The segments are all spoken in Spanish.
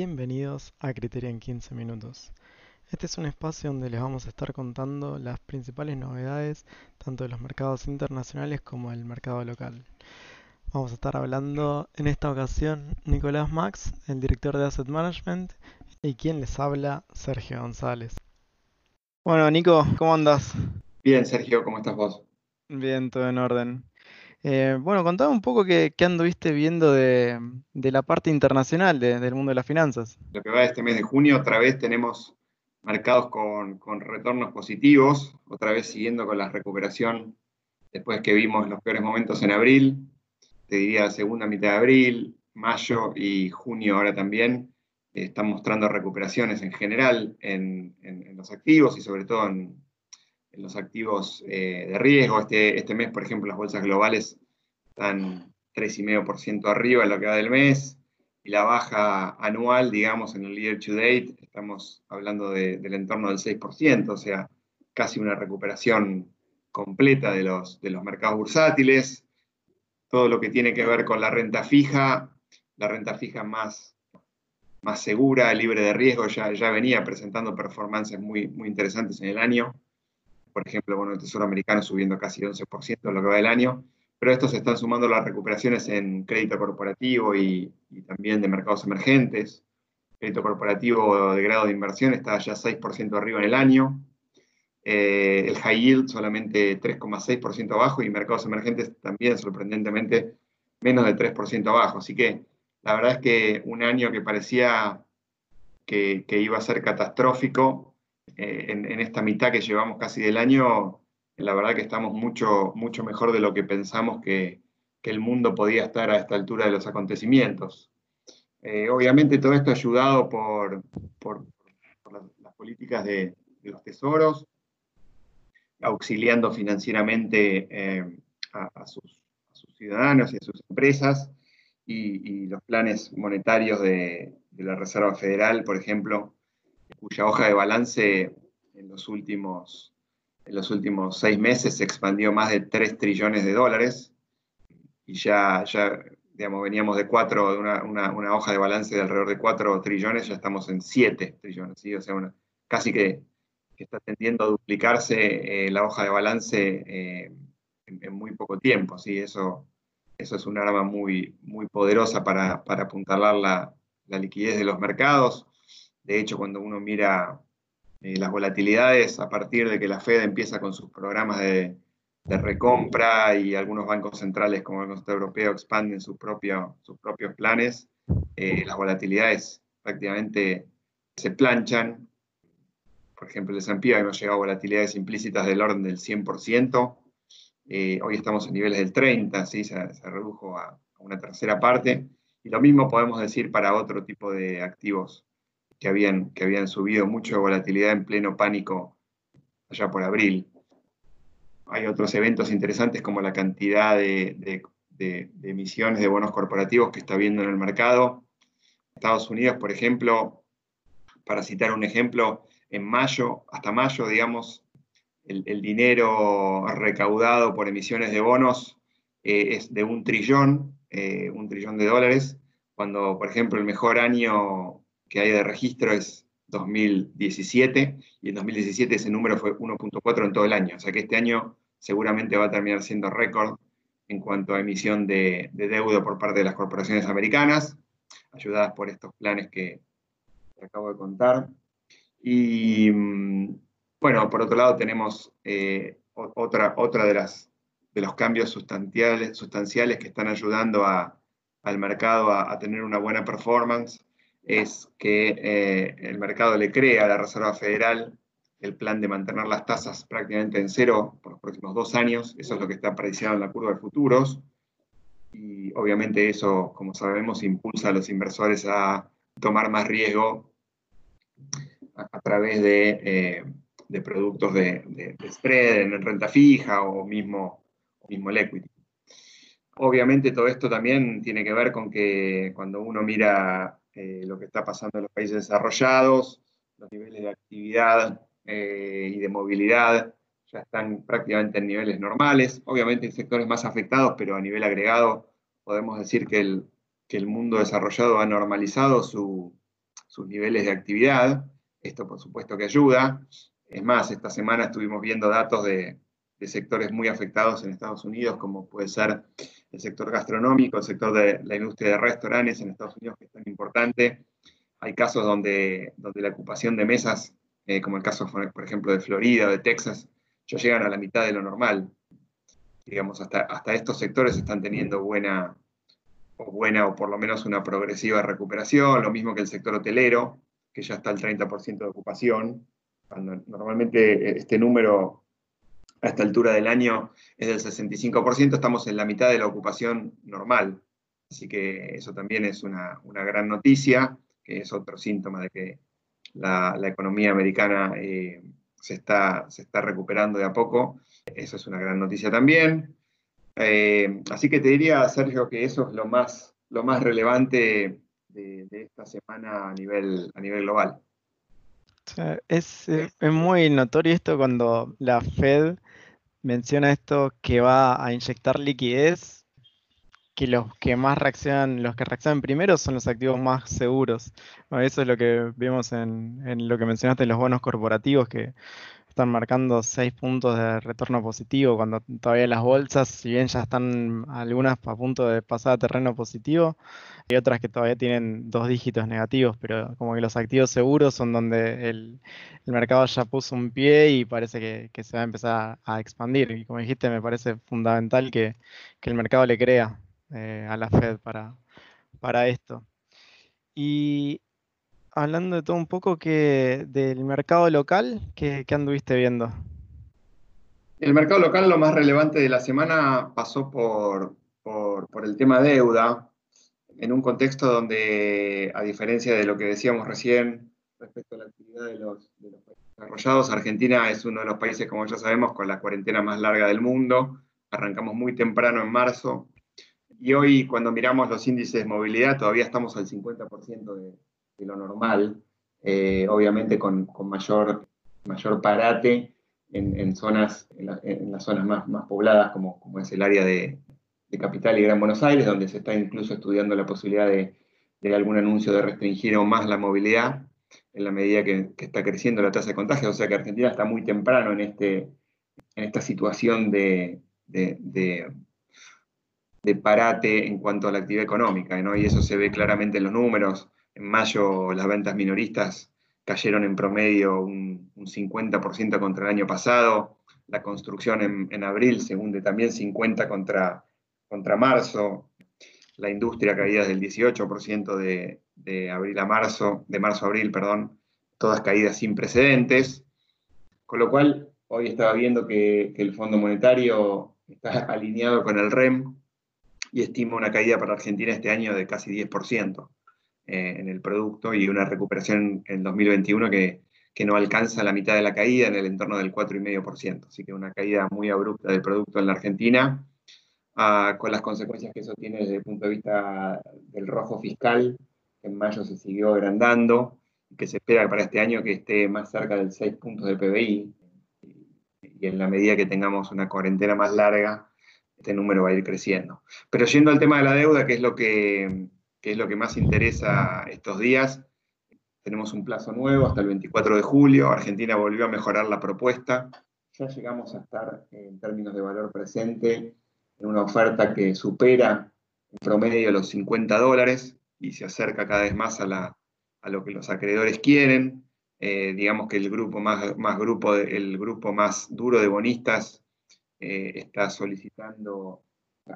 Bienvenidos a Criteria en 15 minutos. Este es un espacio donde les vamos a estar contando las principales novedades tanto de los mercados internacionales como del mercado local. Vamos a estar hablando en esta ocasión Nicolás Max, el director de Asset Management, y quien les habla, Sergio González. Bueno, Nico, ¿cómo andas? Bien, Sergio, ¿cómo estás vos? Bien, todo en orden. Eh, bueno, contame un poco qué, anduviste viendo de, la parte internacional de- del mundo de las finanzas. Lo que va este mes de junio, otra vez tenemos mercados con, retornos positivos, otra vez siguiendo con la recuperación después que vimos los peores momentos en abril, te diría segunda mitad de abril, mayo y junio ahora también, eh, están mostrando recuperaciones en general en, en- en los activos y sobre todo en, en los activos eh, de riesgo. Este, este mes, por ejemplo, las bolsas globales están 3,5% arriba en lo que va del mes y la baja anual, digamos, en el year to date, estamos hablando de- del entorno del 6%, o sea, casi una recuperación completa de los, de los mercados bursátiles. Todo lo que tiene que ver con la renta fija, la renta fija más, más segura, libre de riesgo, ya, ya venía presentando performances muy, muy interesantes en el año. Por ejemplo, bueno, el Tesoro americano subiendo casi 11% en lo que va del año pero estos están sumando las recuperaciones en crédito corporativo y, también de mercados emergentes. Crédito corporativo de grado de inversión está ya 6% arriba en el año. Eh, el high yield solamente 3,6% abajo y mercados emergentes también sorprendentemente menos de 3% abajo. Así que la verdad es que un año que parecía que iba a ser catastrófico, eh, en, esta mitad que llevamos casi del año, la verdad que estamos mucho, mucho mejor de lo que pensamos que, el mundo podía estar a esta altura de los acontecimientos. Eh, obviamente todo esto ayudado por, por, las, políticas de, los tesoros, auxiliando financieramente eh, a, sus, ciudadanos y a sus empresas, y, los planes monetarios de, la Reserva Federal, por ejemplo, cuya hoja de balance en los últimos en los últimos seis meses se expandió más de 3 trillones de dólares y ya, ya digamos, veníamos de 4, de una, una, hoja de balance de alrededor de 4 trillones, ya estamos en 7 trillones, ¿sí? o sea, una, casi que, está tendiendo a duplicarse eh, la hoja de balance eh, en, en, muy poco tiempo, ¿sí? eso, eso es un arma muy, muy poderosa para, para apuntalar la, la liquidez de los mercados. De hecho, cuando uno mira eh, las volatilidades a partir de que la Fed empieza con sus programas de, recompra y algunos bancos centrales como el Banco Central Europeo expanden sus propios planes, eh, las volatilidades prácticamente se planchan. Por ejemplo, el S&P hemos llegado a volatilidades implícitas del orden del 100%. Eh, hoy estamos en niveles del 30%, ¿sí? se, redujo a una tercera parte. Y lo mismo podemos decir para otro tipo de activos que habían, que habían subido mucho de volatilidad en pleno pánico allá por abril. Hay otros eventos interesantes como la cantidad de, emisiones de bonos corporativos que está viendo en el mercado. Estados Unidos, por ejemplo, para citar un ejemplo, en mayo, hasta mayo, digamos, el, el dinero recaudado por emisiones de bonos eh, es de un trillón, eh, un trillón de dólares, cuando, por ejemplo, el mejor año que hay de registro es 2017, y en 2017 ese número fue 1.4 en todo el año. O sea que este año seguramente va a terminar siendo récord en cuanto a emisión de, de, deuda por parte de las corporaciones americanas, ayudadas por estos planes que, acabo de contar. Y bueno, por otro lado tenemos eh, otra, otra de, las, de los cambios sustanciales, sustanciales que están ayudando a, al mercado a tener una buena performance es que eh, el mercado le crea a la Reserva Federal el plan de mantener las tasas prácticamente en cero por los próximos dos años. Eso es lo que está prediciendo en la curva de futuros. Y obviamente eso, como sabemos, impulsa a los inversores a tomar más riesgo a, través de, eh, de productos de, de, spread en renta fija o mismo, mismo el equity. Obviamente todo esto también tiene que ver con que cuando uno mira eh, lo que está pasando en los países desarrollados, los niveles de actividad eh, y de movilidad ya están prácticamente en niveles normales. Obviamente hay sectores más afectados, pero a nivel agregado podemos decir que el, que el mundo desarrollado ha normalizado su, sus niveles de actividad. Esto por supuesto que ayuda. Es más, esta semana estuvimos viendo datos de, sectores muy afectados en Estados Unidos, como puede ser el sector gastronómico, el sector de la industria de restaurantes en Estados Unidos, que es tan importante. Hay casos donde, donde la ocupación de mesas, eh, como el caso, por ejemplo, de Florida o de Texas, ya llegan a la mitad de lo normal. Digamos, hasta, hasta estos sectores están teniendo buena, o buena o por lo menos una progresiva recuperación, lo mismo que el sector hotelero, que ya está al 30% de ocupación, cuando normalmente este número a esta altura del año es del 65%, estamos en la mitad de la ocupación normal. Así que eso también es una, gran noticia, que es otro síntoma de que la, economía americana eh, se, está, se está recuperando de a poco. Eso es una gran noticia también. Eh, así que te diría, Sergio, que eso es lo más, lo más relevante de, esta semana a nivel, a nivel global. Es, es, muy notorio esto cuando la Fed menciona esto que va a inyectar liquidez, que los que más reaccionan, los que reaccionan primero son los activos más seguros. eso es lo que vemos en, en lo que mencionaste, los bonos corporativos, que están marcando 6 puntos de retorno positivo, cuando todavía las bolsas, si bien ya están algunas a punto de pasar a terreno positivo, hay otras que todavía tienen dos dígitos negativos, pero como que los activos seguros son donde el, mercado ya puso un pie y parece que, se va a empezar a, expandir. Y como dijiste, me parece fundamental que, el mercado le crea eh, a la Fed para, para esto. Y hablando de todo un poco que del mercado local, ¿qué, anduviste viendo? El mercado local, lo más relevante de la semana, pasó por, por, el tema deuda, en un contexto donde, a diferencia de lo que decíamos recién respecto a la actividad de los, de los países desarrollados, Argentina es uno de los países, como ya sabemos, con la cuarentena más larga del mundo. Arrancamos muy temprano en marzo. Y hoy, cuando miramos los índices de movilidad, todavía estamos al 50% de, de lo normal, eh, obviamente con, mayor, mayor parate en, zonas, en, las zonas más, más pobladas, como, como, es el área de, Capital y Gran Buenos Aires, donde se está incluso estudiando la posibilidad de, algún anuncio de restringir aún más la movilidad en la medida que, está creciendo la tasa de contagio. O sea que Argentina está muy temprano en, este, en esta situación de, de, parate en cuanto a la actividad económica, ¿no? y eso se ve claramente en los números. En mayo las ventas minoristas cayeron en promedio un, 50% contra el año pasado. La construcción en, abril se hunde también 50% contra, contra marzo. La industria caída del 18% de, abril a marzo, de marzo a abril, perdón, todas caídas sin precedentes. Con lo cual, hoy estaba viendo que, que el Fondo Monetario está alineado con el REM y estima una caída para Argentina este año de casi 10%. Eh, en el producto y una recuperación en 2021 que, que, no alcanza la mitad de la caída en el entorno del 4,5%. Así que una caída muy abrupta del producto en la Argentina, ah, con las consecuencias que eso tiene desde el punto de vista del rojo fiscal, que en mayo se siguió agrandando, que se espera para este año que esté más cerca del 6 puntos de PBI. Y en la medida que tengamos una cuarentena más larga, este número va a ir creciendo. Pero yendo al tema de la deuda, que es lo que que es lo que más interesa estos días. Tenemos un plazo nuevo hasta el 24 de julio. Argentina volvió a mejorar la propuesta. Ya llegamos a estar en términos de valor presente en una oferta que supera en promedio los 50 dólares y se acerca cada vez más a, lo que los acreedores quieren. Eh, digamos que el grupo más, grupo, el grupo más duro de bonistas eh, está solicitando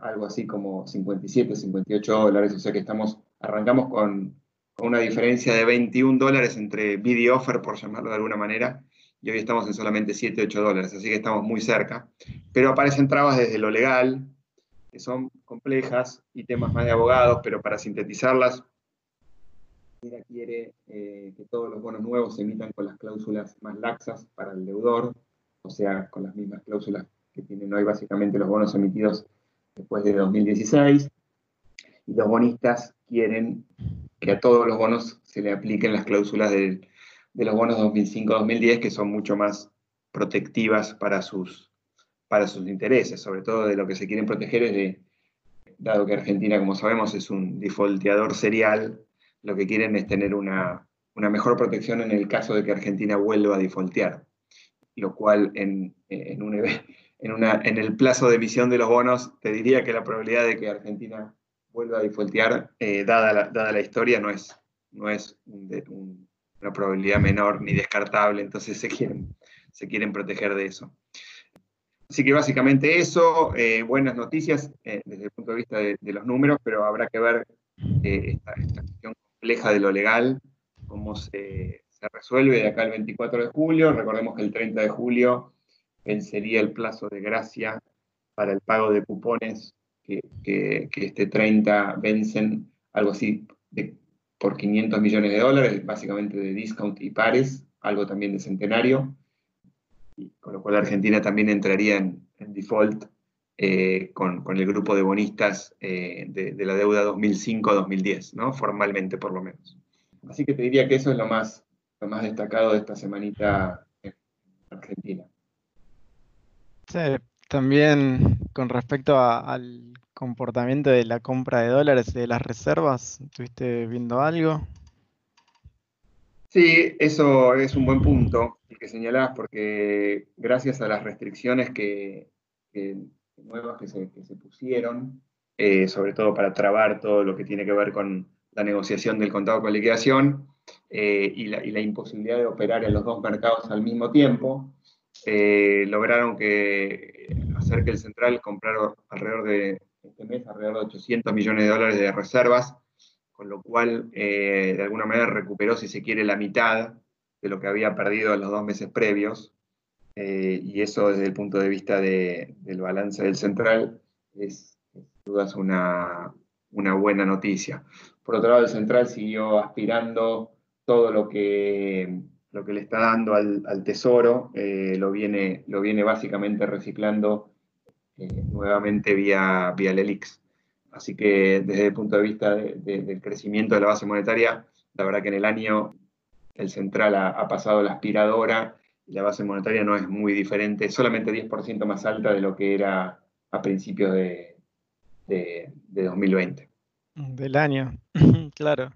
algo así como 57, 58 dólares, o sea que estamos, arrancamos con, una diferencia de 21 dólares entre y offer, por llamarlo de alguna manera, y hoy estamos en solamente 7, 8 dólares, así que estamos muy cerca. Pero aparecen trabas desde lo legal, que son complejas y temas más de abogados, pero para sintetizarlas, Mira quiere eh, que todos los bonos nuevos se emitan con las cláusulas más laxas para el deudor, o sea, con las mismas cláusulas que tienen hoy básicamente los bonos emitidos después de 2016, y los bonistas quieren que a todos los bonos se le apliquen las cláusulas de, los bonos 2005-2010, que son mucho más protectivas para sus, para sus intereses, sobre todo de lo que se quieren proteger es de, dado que Argentina, como sabemos, es un defaulteador serial, lo que quieren es tener una, una mejor protección en el caso de que Argentina vuelva a defaultear, lo cual en, en, un, en, una, en el plazo de emisión de los bonos te diría que la probabilidad de que Argentina vuelva a defaultear, eh, dada, la, dada la historia, no es, no es una probabilidad menor ni descartable, entonces se quieren, se quieren proteger de eso. Así que básicamente eso, eh, buenas noticias eh, desde el punto de vista de, los números, pero habrá que ver esta, esta, cuestión compleja de lo legal, cómo se, se, resuelve de acá el 24 de julio. Recordemos que el 30 de julio vencería el plazo de gracia para el pago de cupones que, este 30 vencen algo así por 500 millones de dólares, básicamente de discount y pares, algo también de centenario, con lo cual Argentina también entraría en, default eh, con, el grupo de bonistas eh, de, la deuda 2005-2010, ¿no? formalmente por lo menos. Así que te diría que eso es lo más, lo más destacado de esta semanita en Argentina. Sí, también con respecto al comportamiento de la compra de dólares y de las reservas, ¿estuviste viendo algo? Sí, eso es un buen punto que señalás, porque gracias a las restricciones que, nuevas que se, pusieron, eh, sobre todo para trabar todo lo que tiene que ver con la negociación del contado con liquidación eh, y, la, imposibilidad de operar en los dos mercados al mismo tiempo, eh, lograron que hacer que el central comprara alrededor de este mes alrededor de 800 millones de dólares de reservas, con lo cual eh, de alguna manera recuperó, si se quiere, la mitad de lo que había perdido en los dos meses previos. Eh, y eso desde el punto de vista del balance del central es, sin una buena noticia. Por otro lado, el central siguió aspirando todo lo que lo que le está dando al, tesoro eh, lo, viene, lo viene básicamente reciclando eh, nuevamente vía, vía LELIX. Así que desde el punto de vista del crecimiento de la base monetaria, la verdad que en el año el central ha, pasado la aspiradora y la base monetaria no es muy diferente, solamente 10% más alta de lo que era a principios de, de 2020. Del año, claro.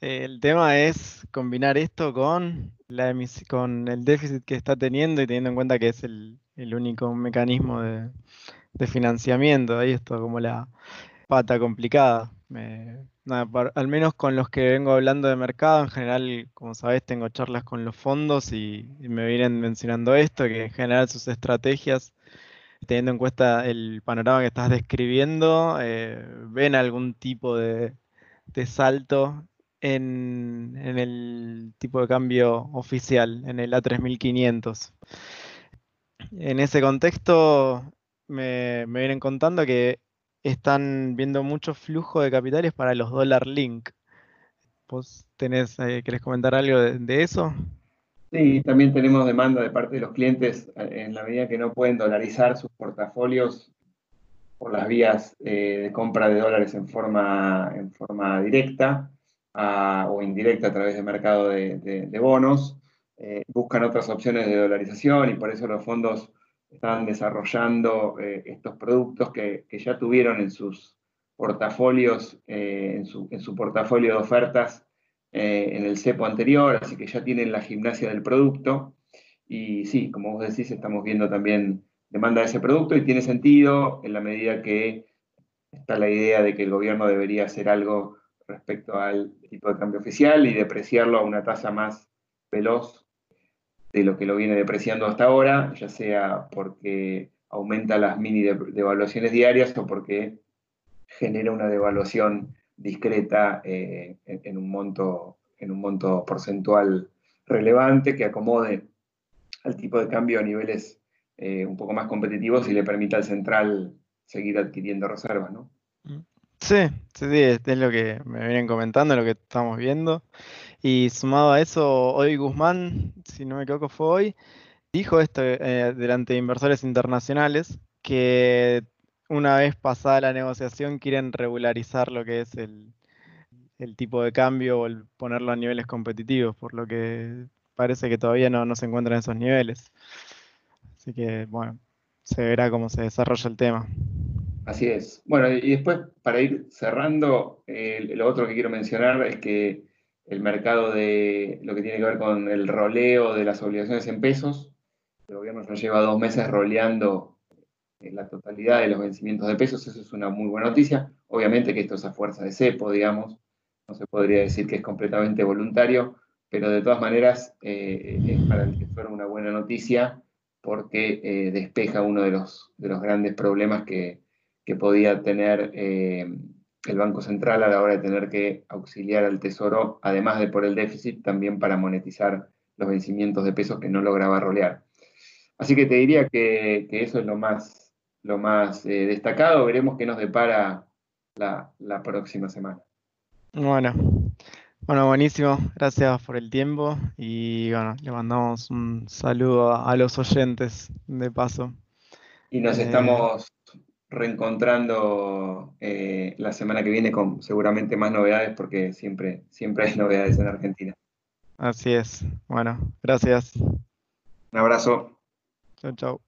El tema es combinar esto con, la con el déficit que está teniendo y teniendo en cuenta que es el, único mecanismo de, financiamiento. Ahí está como la pata complicada. al menos con los que vengo hablando de mercado, en general, como sabés, tengo charlas con los fondos y, me vienen mencionando esto, que en general sus estrategias teniendo en cuenta el panorama que estás describiendo, eh, ven algún tipo de, de salto en, el tipo de cambio oficial, en el A3500. En ese contexto me, vienen contando que están viendo mucho flujo de capitales para los dólar link. ¿Vos tenés, eh, querés comentar algo de, eso? Sí, también tenemos demanda de parte de los clientes en la medida que no pueden dolarizar sus portafolios por las vías eh, de compra de dólares en forma, en forma directa o indirecta a través del mercado de, bonos, eh, buscan otras opciones de dolarización y por eso los fondos están desarrollando eh, estos productos que, ya tuvieron en sus portafolios, eh, en, su, en, su, portafolio de ofertas en el CEPO anterior, así que ya tienen la gimnasia del producto. Y sí, como vos decís, estamos viendo también demanda de ese producto y tiene sentido en la medida que está la idea de que el gobierno debería hacer algo respecto al tipo de cambio oficial y depreciarlo a una tasa más veloz de lo que lo viene depreciando hasta ahora, ya sea porque aumenta las mini devaluaciones diarias o porque genera una devaluación discreta eh, en, un monto, en un monto porcentual relevante que acomode al tipo de cambio a niveles eh, un poco más competitivos y le permita al central seguir adquiriendo reservas, ¿no? Sí, sí, sí, es lo que me vienen comentando, lo que estamos viendo. Y sumado a eso, hoy Guzmán, si no me equivoco fue hoy, dijo esto eh, delante de inversores internacionales, que una vez pasada la negociación quieren regularizar lo que es el, tipo de cambio o el ponerlo a niveles competitivos, por lo que parece que todavía no, se encuentran en esos niveles. Así que, bueno, se verá cómo se desarrolla el tema. Así es. Bueno, y después, para ir cerrando, lo otro que quiero mencionar es que el mercado de lo que tiene que ver con el roleo de las obligaciones en pesos. El gobierno ya lleva dos meses roleando la totalidad de los vencimientos de pesos, eso es una muy buena noticia. Obviamente que esto es a fuerza de cepo, digamos, no se podría decir que es completamente voluntario, pero de todas maneras eh, es para el que fuera una buena noticia porque eh, despeja uno de los grandes problemas que, que podía tener eh, el Banco Central a la hora de tener que auxiliar al Tesoro, además de por el déficit, también para monetizar los vencimientos de pesos que no lograba rolear. Así que te diría que, eso es lo más, lo más eh, destacado. Veremos qué nos depara la, próxima semana. Bueno, bueno, buenísimo. Gracias por el tiempo y bueno, le mandamos un saludo a, los oyentes de paso. Y nos eh, estamos reencontrando eh, la semana que viene con seguramente más novedades porque siempre, siempre hay novedades en Argentina. Así es. Bueno, gracias. Un abrazo. Chao, chao.